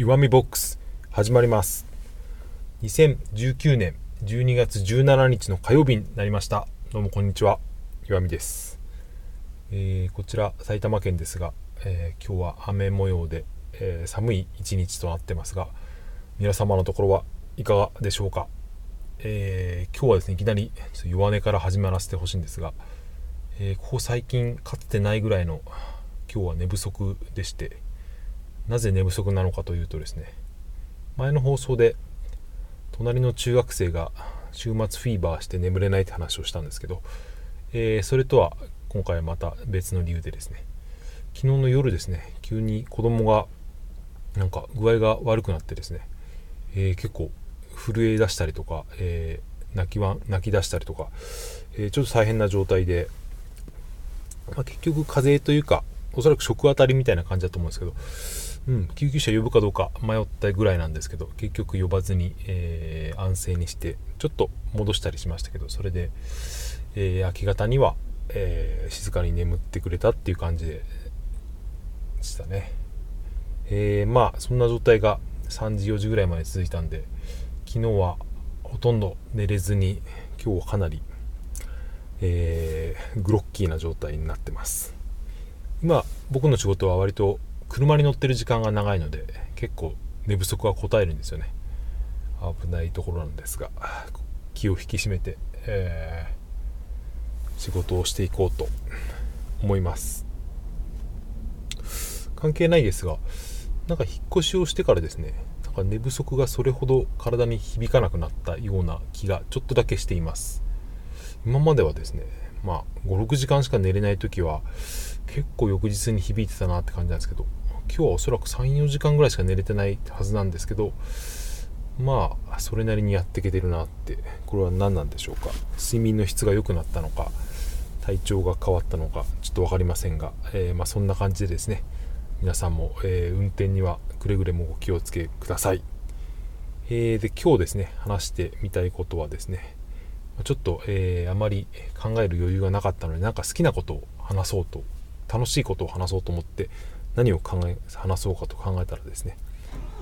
弱みボックス始まります。2019年12月17日の火曜日になりました。どうもこんにちは。弱みです、えー、こちら埼玉県ですが、えー、今日は雨模様で、えー、寒い一日となってますが皆様のところはいかがでしょうか、え今日はですねいきなり弱音から始まらせてほしいんですが、えここ最近かつてないぐらいの今日は寝不足でしてなぜ寝不足なのかというとですね前の放送で隣の中学生が週末フィーバーして眠れないって話をしたんですけど、えー、それとは今回はまた別の理由でですね昨日の夜ですね急に子供がなんか具合が悪くなってですね、えー、結構震え出したりとか、えー、泣きわ泣き出したりとか、え、ちょっと大変な状態で、まあ、結局風邪というかおそらく食当たりみたいな感じだと思うんですけど、うん、救急車呼ぶかどうか迷ったぐらいなんですけど結局呼ばずに、えー、安静にしてちょっと戻したりしましたけどそれで、えー、明け方には、えー、静かに眠ってくれたっていう感じでしたね、えまあそんな状態が3時4時ぐらいまで続いたんで昨日はほとんど寝れずに今日はかなり、えグロッキーな状態になってます。今僕の仕事は割と車に乗ってる時間が長いので結構寝不足は答えるんですよね。危ないところなんですが気を引き締めて、えー、仕事をしていこうと思います。関係ないですがなんか引っ越しをしてからですねなんか寝不足がそれほど体に響かなくなったような気がちょっとだけしています。今まではですねまあ56時間しか寝れない時は結構翌日に響いてたなって感じなんですけど今日はおそらく34時間ぐらいしか寝れてないはずなんですけどまあそれなりにやっていけてるなってこれは何なんでしょうか。睡眠の質が良くなったのか体調が変わったのかちょっと分かりませんが、えー、ま、そんな感じでですね皆さんも、えー、運転にはくれぐれもお気をつけください、えー、で今日ですね話してみたいことはですねちょっと、えあまり考える余裕がなかったのでなんか好きなことを話そうと楽しいことを話そうと思って何を考え話そうかと考えたらですね、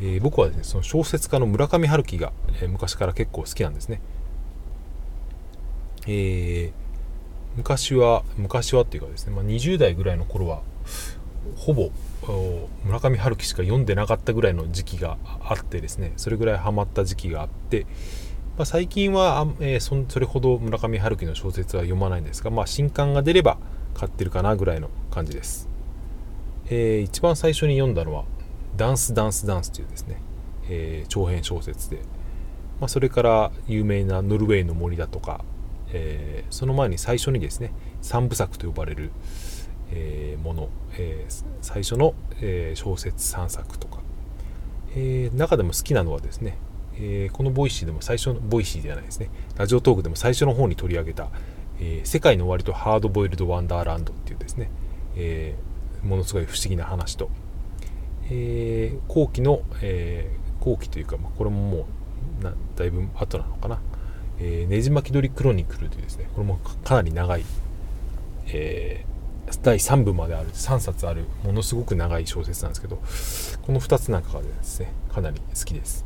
えー、僕はですねその小説家の村上春樹が、えー、昔から結構好きなんですね、えー、昔は昔はっていうかですね、まあ、20代ぐらいの頃はほぼ村上春樹しか読んでなかったぐらいの時期があってですねそれぐらいハマった時期があって、まあ、最近は、えー、そそれほど村上春樹の小説は読まないんですが、まあ、新刊が出れば買ってるかなぐらいの感じです、えー、一番最初に読んだのは「ダンスダンスダンス」というですね、えー、長編小説で、まあ、それから有名な「ノルウェーの森」だとか、えー、その前に最初にですね三部作と呼ばれる、えもの、え最初の、え小説3作とか、え中でも好きなのはですねえ、このボイシーでも最初のボイシーではないですねラジオトークでも最初の方に取り上げたえ、世界の終わりとハードボイルド・ワンダーランドっていうですね、えー、ものすごい不思議な話と、えー、後期の、え後期というか、まあ、これももうなだいぶ後なのかな、えねじ巻き鳥クロニクルというですねこれもかなり長い、え第3部まである3冊あるものすごく長い小説なんですけどこの2つなんかがですねかなり好きです。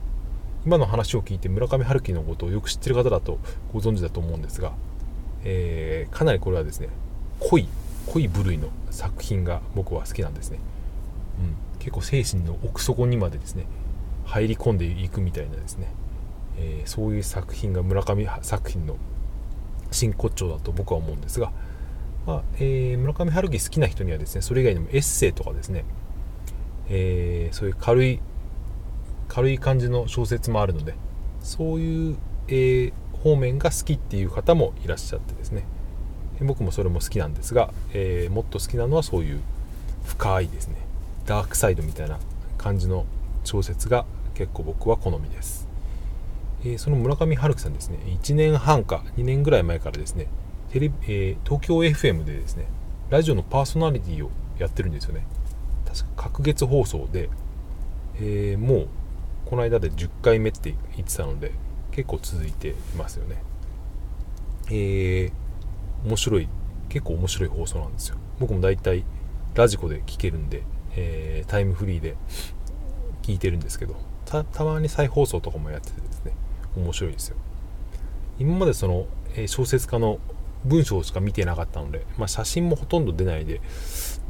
今の話を聞いて村上春樹のことをよく知ってる方だとご存知だと思うんですがえー、かなりこれはですね濃い濃い部類の作品が僕は好きなんですね、うん、結構精神の奥底にまでですね入り込んでいくみたいなですね、えー、そういう作品が村上作品の真骨頂だと僕は思うんですが、まあえー、村上春樹好きな人にはですねそれ以外にもエッセイとかですね、えー、そういう軽い軽い感じの小説もあるのでそういう、えー、方面が好きっていう方もいらっしゃってですね。僕もそれも好きなんですが、えー、もっと好きなのはそういう深いですね。ダークサイドみたいな感じの小説が結構僕は好みです、えー、その村上春樹さんですね。1年半か2年ぐらい前からですねテレビ、えー、東京 FM でですねラジオのパーソナリティをやってるんですよね。確か隔月放送で、えー、もうこの間で10回目って言ってたので結構続いていますよね。えー、面白い結構面白い放送なんですよ。僕も大体ラジコで聞けるんで、えー、タイムフリーで聞いてるんですけどたまに再放送とかもやっててですね面白いですよ。今までその、え小説家の文章しか見てなかったので、まあ、写真もほとんど出ないで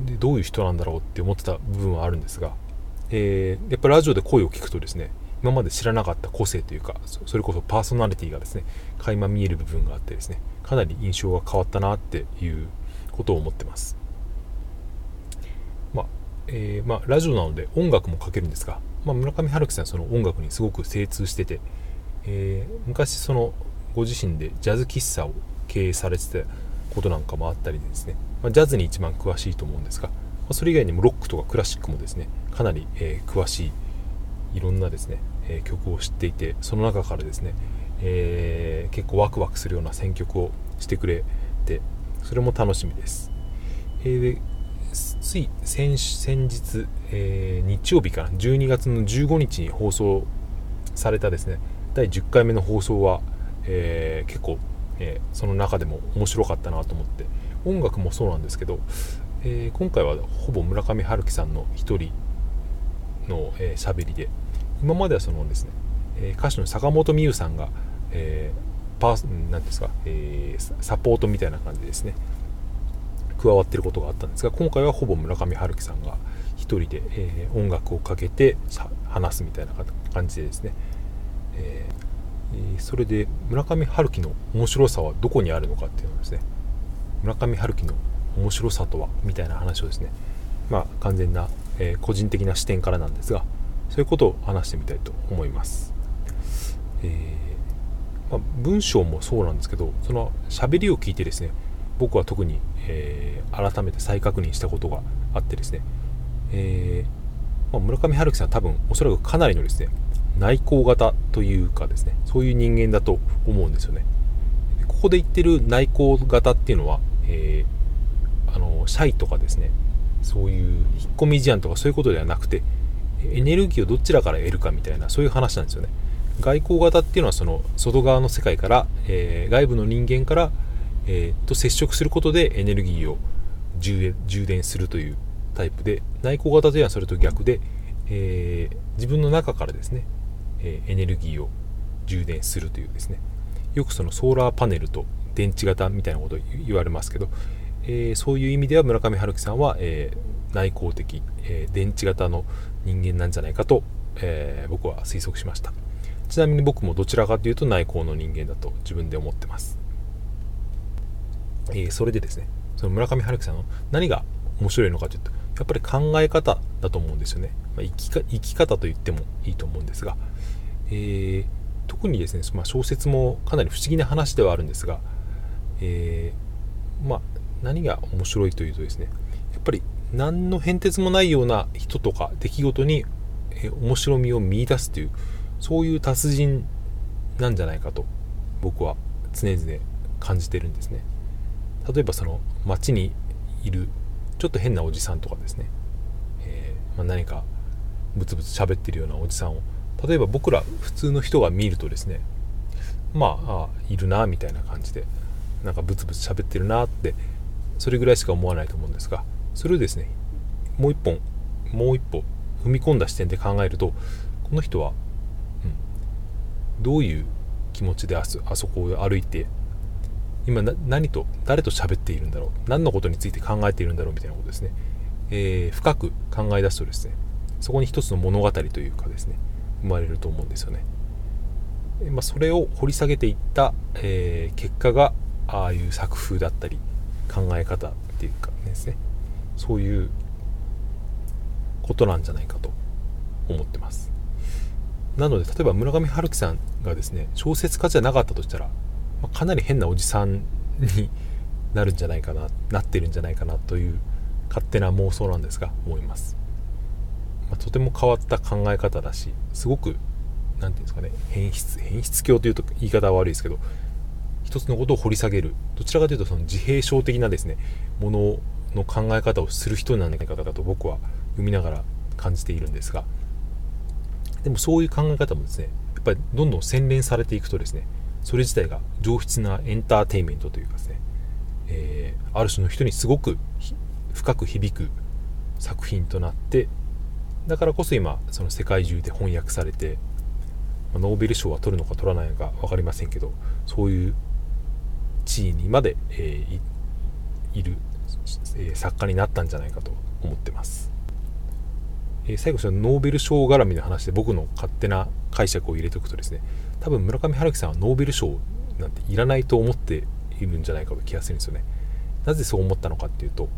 でどういう人なんだろうって思ってた部分はあるんですが、えー、やっぱラジオで声を聞くとですね今まで知らなかった個性というかそれこそパーソナリティがですね垣間見える部分があってですねかなり印象が変わったなっていうことを思ってます。まあ、えー、まあ、ラジオなので音楽もかけるんですが、まあ、村上春樹さんその音楽にすごく精通してて、えー、昔そのご自身でジャズ喫茶を経営されてたことなんかもあったりですね、まあ、ジャズに一番詳しいと思うんですが、まあ、それ以外にもロックとかクラシックもですねかなり、えー、詳しいいろんなですね、え、曲を知っていてその中からですね、えー、結構ワクワクするような選曲をしてくれてそれも楽しみです、えー、でつい先日、えー、日曜日から12月の15日に放送されたですね第10回目の放送は、え、結構え、その中でも面白かったなと思って音楽もそうなんですけど、え、今回はほぼ村上春樹さんの一人の喋、えー、りで今まではそのですね、え歌手の坂本美優さんが、えパーなんですか、えーサポートみたいな感じでですね加わってることがあったんですが今回はほぼ村上春樹さんが一人で、え音楽をかけて話すみたいな感じでですね、えーそれで村上春樹の面白さはどこにあるのかっていうのですね村上春樹の面白さとはみたいな話をですねまあ完全な、え、個人的な視点からなんですがそういうことを話してみたいと思います、えー、まあ、文章もそうなんですけどその喋りを聞いてですね僕は特に、えー、改めて再確認したことがあってですね、えまあ、村上春樹さんは多分おそらくかなりのですね内向型というかですねそういう人間だと思うんですよね。ここで言ってる内向型っていうのは、え、あのシャイとかですねそういう引っ込み思案とかそういうことではなくてエネルギーをどちらから得るかみたいなそういう話なんですよね。外交型っていうのはその外側の世界から、えー、外部の人間から、えー、と接触することでエネルギーを充電するというタイプで内向型というのはそれと逆で、えー、自分の中からですねえエネルギーを充電するというですね。よくそのソーラーパネルと電池型みたいなことを言われますけど、えー、そういう意味では村上春樹さんは、えー、内向的、えー、電池型の人間なんじゃないかと、え僕は推測しました。ちなみに僕もどちらかというと内向の人間だと自分で思ってます、えそれでですねその村上春樹さんの何が面白いのかというとやっぱり考え方だと思うんですよね、まあ、生きか生き方と言ってもいいと思うんですが、えー、特にですね、まあ、小説もかなり不思議な話ではあるんですが、えー、まあ、何が面白いというとですねやっぱり何の変哲もないような人とか出来事に、え、面白みを見いだすというそういう達人なんじゃないかと僕は常々感じてるんですね。例えばその街にいるちょっと変なおじさんとかですね、えー、まあ、何かブツブツ喋ってるようなおじさんを。例えば僕ら普通の人が見るとですねまああいるなみたいな感じでなんかブツブツ喋ってるなってそれぐらいしか思わないと思うんですがそれをですねもう一本もう一歩踏み込んだ視点で考えるとこの人は、うん、どういう気持ちであそあそこを歩いて今何と誰と喋っているんだろう何のことについて考えているんだろうみたいなことですね、えー、深く考え出すとですねそこに一つの物語というかですね生まれると思うんですよね。まあ、それを掘り下げていった、えー、結果がああいう作風だったり考え方っていうかですねそういうことなんじゃないかと思ってます。なので例えば村上春樹さんがですね小説家じゃなかったとしたら、まあ、かなり変なおじさんになるんじゃないかななってるんじゃないかなという勝手な妄想なんですが思います。まあ、とても変わった考え方だしすごく何て言うんですかね変質変質教というと言い方は悪いですけど一つのことを掘り下げる。どちらかというとその自閉症的なですねものの考え方をする人なんじゃないかと僕は読みながら感じているんですがでもそういう考え方もですねやっぱりどんどん洗練されていくとですねそれ自体が上質なエンターテインメントというかですね、えー、ある種の人にすごく深く響く作品となってだからこそ今その世界中で翻訳されてノーベル賞は取るのか取らないのか分かりませんけどそういう地位にまで、えー、いる、え、作家になったんじゃないかと思ってます、え、最後そのノーベル賞絡みの話で僕の勝手な解釈を入れておくとですね多分村上春樹さんはノーベル賞なんていらないと思っているんじゃないかと気がするんですよね。なぜそう思ったのかっていうと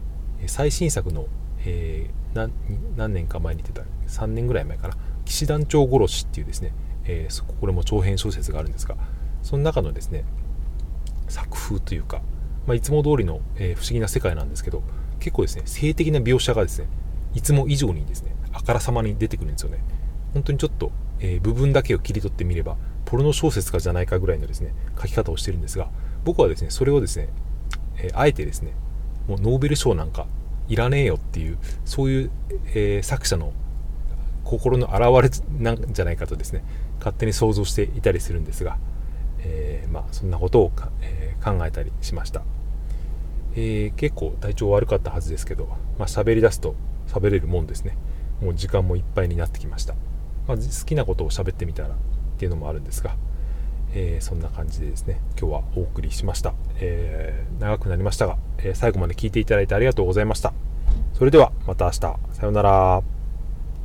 最新作の、えー、何年か前に出た3年ぐらい前かな騎士団長殺しっていうですね、えー、これも長編小説があるんですがその中のですね作風というか、まあ、いつも通りの、えー、不思議な世界なんですけど結構ですね性的な描写がですねいつも以上にですねあからさまに出てくるんですよね。本当にちょっと、えー、部分だけを切り取ってみればポルノ小説家じゃないかぐらいのですね書き方をしてるんですが僕はですねそれをですね、えー、あえてですねもうノーベル賞なんかいらねえよっていうそういう、えー、作者の心の表れなんじゃないかとですね勝手に想像していたりするんですが、えー、まあ、そんなことをえ、考えたりしました、えー結構体調悪かったはずですけど、まあ、喋り出すと喋れるもんですね。もう時間もいっぱいになってきました、まあ、好きなことを喋ってみたらっていうのもあるんですが、えー、そんな感じでですね今日はお送りしました、えー、長くなりましたが、え、最後まで聞いていただいてありがとうございました。それではまた明日。さようなら。